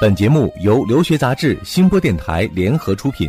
本节目由留学杂志、新播电台联合出品。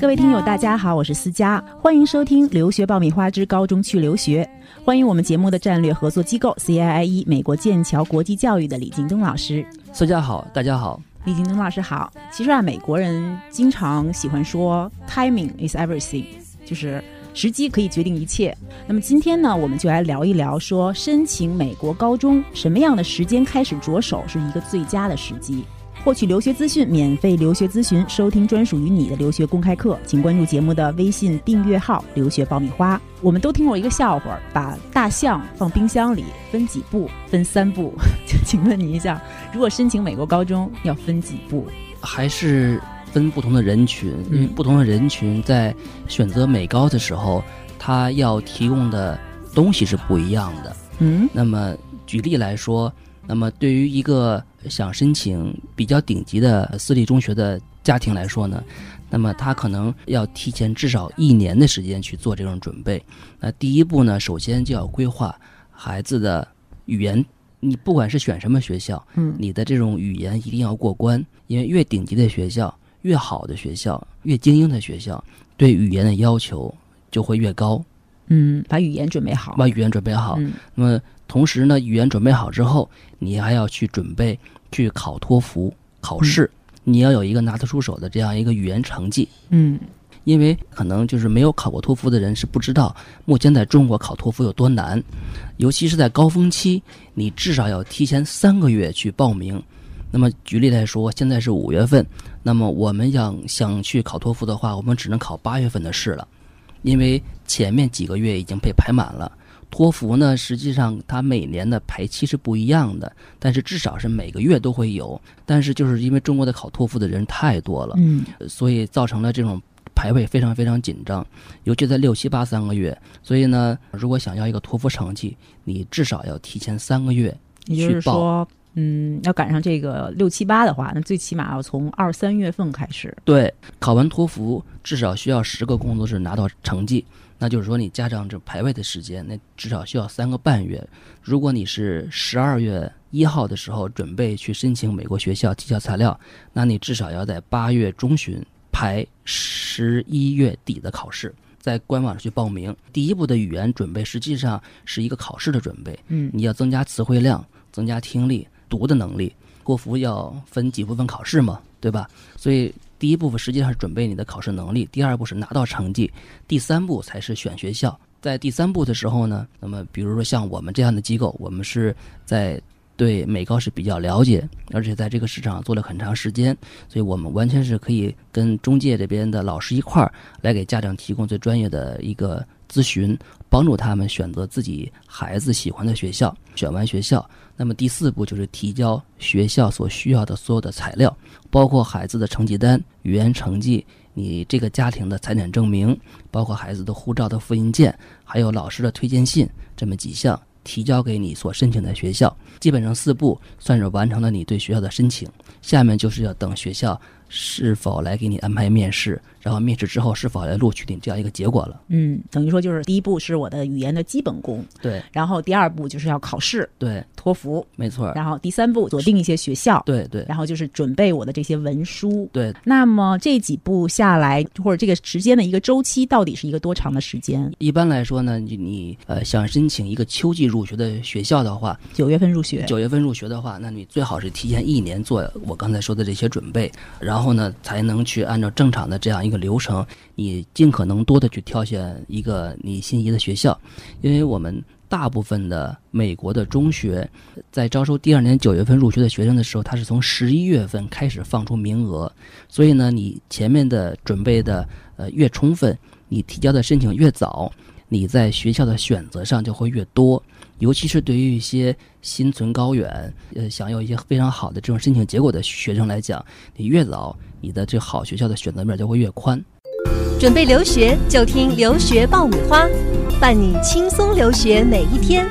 各位听友，大家好，我是思佳，欢迎收听《留学爆米花之高中去留学》。欢迎我们节目的战略合作机构 CIIE 美国剑桥国际教育的李京东老师。思佳好，大家好，李京东老师好。其实啊，美国人经常喜欢说 “timing is everything”，就是时机可以决定一切。那么今天呢，我们就来聊一聊，说申请美国高中什么样的时间开始着手是一个最佳的时机。获取留学资讯，免费留学咨询，收听专属于你的留学公开课，请关注节目的微信订阅号“留学爆米花”。我们都听过一个笑话，把大象放冰箱里，分几步？分三步。请问你一下，如果申请美国高中，要分几步？还是分不同的人群？因为不同的人群在选择美高的时候，他要提供的东西是不一样的。嗯，那么举例来说。那么，对于一个想申请比较顶级的私立中学的家庭来说呢，那么他可能要提前至少一年的时间去做这种准备。那第一步呢，首先就要规划孩子的语言。你不管是选什么学校，嗯，你的这种语言一定要过关，因为越顶级的学校、越好的学校、越精英的学校，对语言的要求就会越高。嗯，把语言准备好，把语言准备好。那么。同时呢，语言准备好之后，你还要去准备去考托福考试，你要有一个拿得出手的这样一个语言成绩。嗯，因为可能就是没有考过托福的人是不知道，目前在中国考托福有多难，尤其是在高峰期，你至少要提前三个月去报名。那么举例来说，现在是五月份，那么我们想想去考托福的话，我们只能考八月份的试了，因为前面几个月已经被排满了。托福呢，实际上它每年的排期是不一样的，但是至少是每个月都会有。但是就是因为中国的考托福的人太多了，嗯，所以造成了这种排位非常非常紧张，尤其在六七八三个月。所以呢，如果想要一个托福成绩，你至少要提前三个月去报。嗯，要赶上这个六七八的话，那最起码要从二三月份开始。对，考完托福至少需要十个工作日拿到成绩。那就是说，你加上这排位的时间，那至少需要三个半月。如果你是十二月一号的时候准备去申请美国学校提交材料，那你至少要在八月中旬排十一月底的考试，在官网上去报名。第一步的语言准备实际上是一个考试的准备，嗯，你要增加词汇量，增加听力、读的能力。托福要分几部分考试嘛，对吧？所以。第一部分实际上是准备你的考试能力，第二步是拿到成绩，第三步才是选学校。在第三步的时候呢，那么比如说像我们这样的机构，我们是在对美高是比较了解，而且在这个市场做了很长时间，所以我们完全是可以跟中介这边的老师一块儿来给家长提供最专业的一个咨询，帮助他们选择自己孩子喜欢的学校。选完学校。那么第四步就是提交学校所需要的所有的材料，包括孩子的成绩单、语言成绩、你这个家庭的财产证明，包括孩子的护照的复印件，还有老师的推荐信，这么几项提交给你所申请的学校。基本上四步算是完成了你对学校的申请。下面就是要等学校是否来给你安排面试。然后面试之后是否来录取你这样一个结果了？嗯，等于说就是第一步是我的语言的基本功，对。然后第二步就是要考试，对，托福，没错。然后第三步锁定一些学校，对对。然后就是准备我的这些文书，对。那么这几步下来，或者这个时间的一个周期，到底是一个多长的时间？一般来说呢，你你呃想申请一个秋季入学的学校的话，九月份入学，九月份入学的话，那你最好是提前一年做我刚才说的这些准备，然后呢才能去按照正常的这样一个流程。你尽可能多的去挑选一个你心仪的学校，因为我们大部分的美国的中学在招收第二年九月份入学的学生的时候，他是从十一月份开始放出名额，所以呢，你前面的准备的呃越充分，你提交的申请越早，你在学校的选择上就会越多，尤其是对于一些心存高远，呃，想要一些非常好的这种申请结果的学生来讲，你越早，你的这好学校的选择面就会越宽。准备留学就听留学爆米花，伴你轻松留学每一天。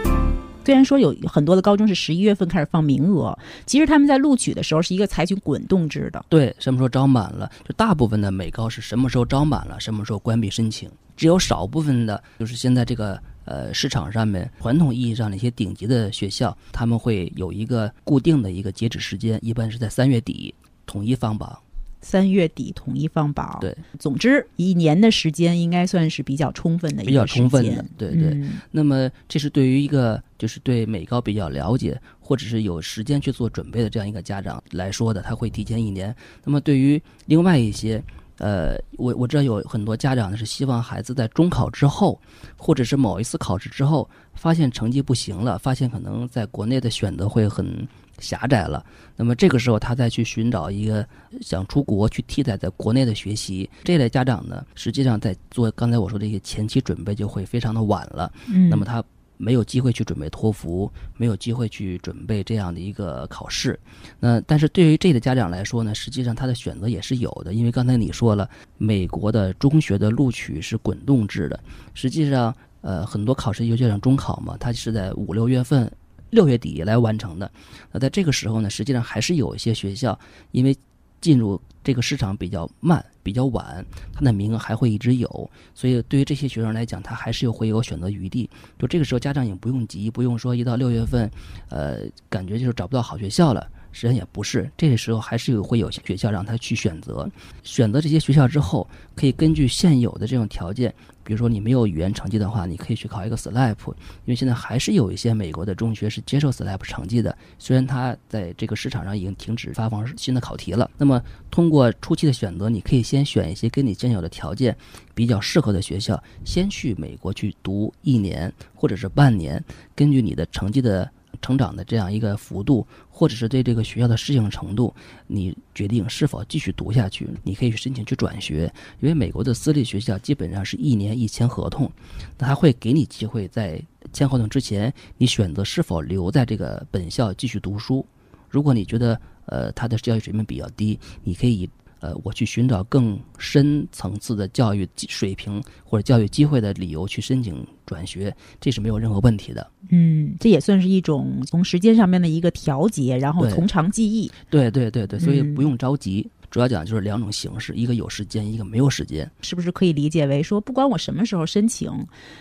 虽然说有很多的高中是十一月份开始放名额，其实他们在录取的时候是一个采取滚动制的。对，什么时候招满了，就大部分的美高是什么时候招满了，什么时候关闭申请。只有少部分的，就是现在这个呃市场上面传统意义上的一些顶级的学校，他们会有一个固定的一个截止时间，一般是在三月底统一放榜。三月底统一放榜。对，总之一年的时间应该算是比较充分的一比较充分的，对对。嗯那么这是对于一个就是对美高比较了解，或者是有时间去做准备的这样一个家长来说的，他会提前一年。那么对于另外一些，呃，我我知道有很多家长呢是希望孩子在中考之后，或者是某一次考试之后，发现成绩不行了，发现可能在国内的选择会很狭窄了，那么这个时候他再去寻找一个想出国去替代在国内的学习，这类家长呢，实际上在做刚才我说的一些前期准备就会非常的晚了。嗯，那么他没有机会去准备托福，没有机会去准备这样的一个考试。那但是对于这个家长来说呢，实际上他的选择也是有的，因为刚才你说了，美国的中学的录取是滚动制的，实际上呃很多考试，尤其像中考嘛，它是在五六月份。六月底来完成的，那在这个时候呢，实际上还是有一些学校，因为进入这个市场比较慢、比较晚，他的名额还会一直有，所以对于这些学生来讲，他还是有会有选择余地。就这个时候，家长也不用急，不用说一到六月份，呃，感觉就是找不到好学校了。实际上也不是，这个时候还是有会有些学校让他去选择，选择这些学校之后，可以根据现有的这种条件，比如说你没有语言成绩的话，你可以去考一个 SLAP，因为现在还是有一些美国的中学是接受 SLAP 成绩的，虽然它在这个市场上已经停止发放新的考题了。那么通过初期的选择，你可以先选一些跟你现有的条件比较适合的学校，先去美国去读一年或者是半年，根据你的成绩的。成长的这样一个幅度，或者是对这个学校的适应程度，你决定是否继续读下去。你可以去申请去转学，因为美国的私立学校基本上是一年一签合同，那他会给你机会在签合同之前，你选择是否留在这个本校继续读书。如果你觉得呃他的教育水平比较低，你可以呃我去寻找更深层次的教育水平或者教育机会的理由去申请转学，这是没有任何问题的。嗯，这也算是一种从时间上面的一个调节，然后从长计议。对对对对，所以嗯不用着急。主要讲就是两种形式，一个有时间，一个没有时间。是不是可以理解为说，不管我什么时候申请，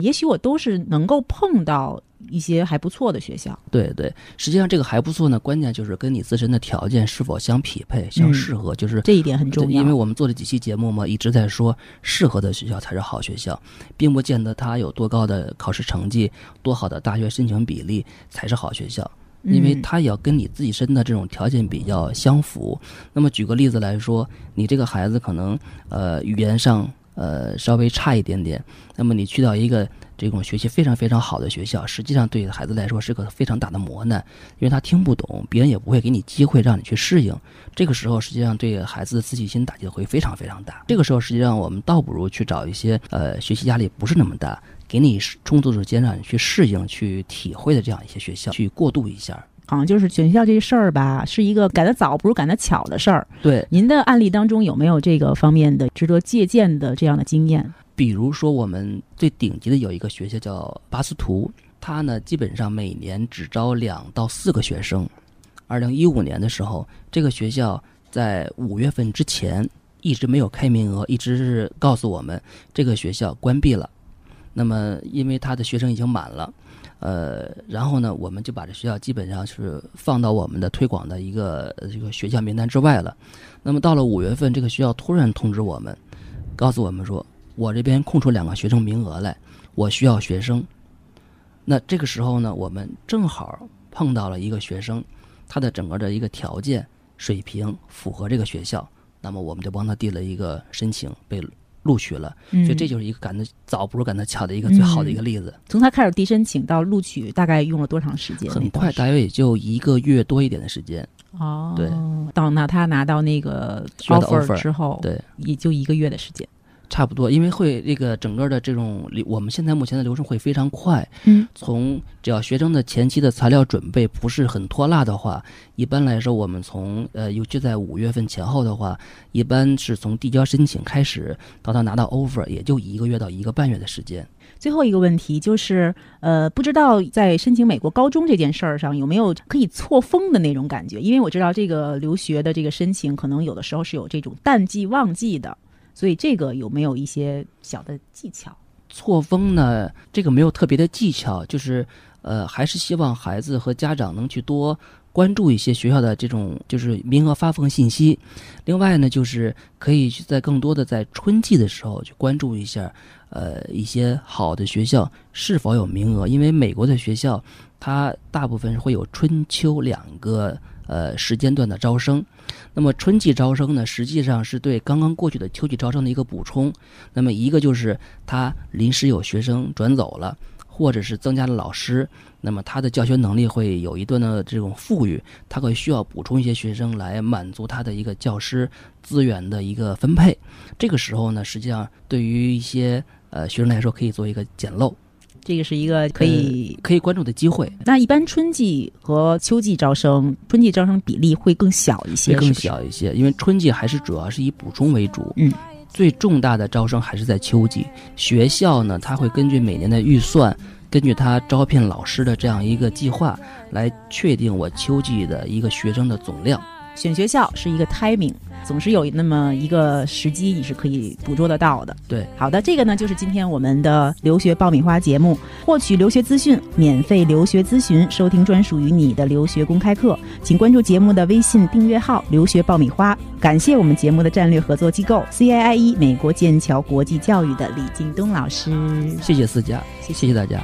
也许我都是能够碰到一些还不错的学校？对对，实际上这个还不错呢，关键就是跟你自身的条件是否相匹配、相嗯适合，就是这一点很重要。因为我们做了几期节目嘛，一直在说适合的学校才是好学校，并不见得它有多高的考试成绩、多好的大学申请比例才是好学校。因为嗯它也要跟你自己身的这种条件比较相符。那么举个例子来说，你这个孩子可能呃语言上呃稍微差一点点，那么你去到一个这种学习非常非常好的学校，实际上对孩子来说是个非常大的磨难，因为他听不懂，别人也不会给你机会让你去适应。这个时候，实际上对孩子的自信心打击会非常非常大。这个时候，实际上我们倒不如去找一些呃学习压力不是那么大。给你充足的时间让你去适应、去体会的这样一些学校，去过渡一下。好像就是选学校这事儿吧，是一个赶得早不如赶得巧的事儿。对，您的案例当中有没有这个方面的值得借鉴的这样的经验？比如说，我们最顶级的有一个学校叫巴斯图，它呢基本上每年只招两到四个学生。二零一五年的时候，这个学校在五月份之前一直没有开名额，一直是告诉我们这个学校关闭了。那么，因为他的学生已经满了，呃，然后呢，我们就把这学校基本上是放到我们的推广的一个这个学校名单之外了。那么到了五月份，这个学校突然通知我们，告诉我们说，我这边空出两个学生名额来，我需要学生。那这个时候呢，我们正好碰到了一个学生，他的整个的一个条件水平符合这个学校，那么我们就帮他递了一个申请，被录取了。嗯所以这就是一个赶得早不如赶得巧的一个最好的一个例子。从他开始递申请到录取，大概用了多长时间？很快，大约也就一个月多一点的时间。哦，对，到那他拿到那个 offer，之后，对，也就一个月的时间。差不多，因为会这个整个的这种流，我们现在目前的流程会非常快。嗯，从只要学生的前期的材料准备不是很拖拉的话，一般来说，我们从呃，尤其在五月份前后的话，一般是从递交申请开始到他拿到 offer，也就一个月到一个半月的时间。最后一个问题就是，呃，不知道在申请美国高中这件事儿上有没有可以错峰的那种感觉？因为我知道这个留学的这个申请，可能有的时候是有这种淡季旺季的。所以这个有没有一些小的技巧？错峰呢？这个没有特别的技巧，就是呃，还是希望孩子和家长能去多关注一些学校的这种就是名额发放信息。另外呢，就是可以去在更多的在春季的时候去关注一下，呃，一些好的学校是否有名额。因为美国的学校，它大部分会有春秋两个。呃，时间段的招生，那么春季招生呢，实际上是对刚刚过去的秋季招生的一个补充。那么一个就是他临时有学生转走了，或者是增加了老师，那么他的教学能力会有一段的这种富裕，他会需要补充一些学生来满足他的一个教师资源的一个分配。这个时候呢，实际上对于一些呃学生来说，可以做一个捡漏。这个是一个可以可以关注的机会。那一般春季和秋季招生，春季招生比例会更小一些，更小一些，因为春季还是主要是以补充为主。嗯，最重大的招生还是在秋季。学校呢，它会根据每年的预算，根据它招聘老师的这样一个计划，来确定我秋季的一个学生的总量。选学校是一个 timing。总是有那么一个时机，你是可以捕捉得到的。对，好的，这个呢就是今天我们的留学爆米花节目。获取留学资讯，免费留学咨询，收听专属于你的留学公开课，请关注节目的微信订阅号“留学爆米花”。感谢我们节目的战略合作机构 CIIE 美国剑桥国际教育的李京东老师。谢谢思佳，谢谢大家。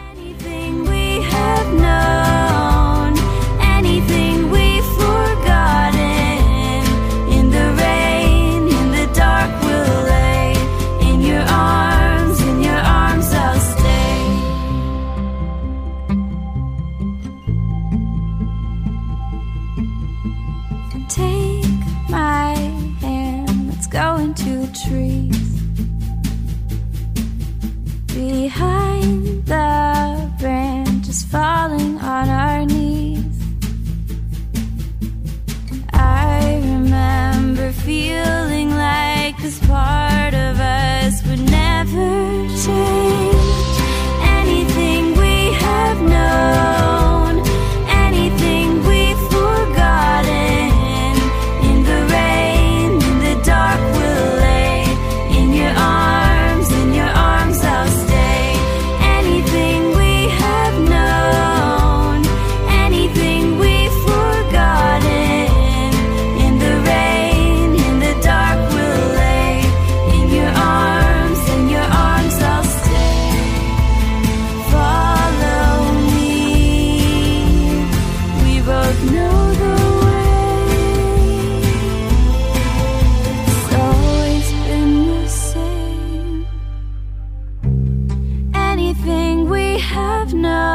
have now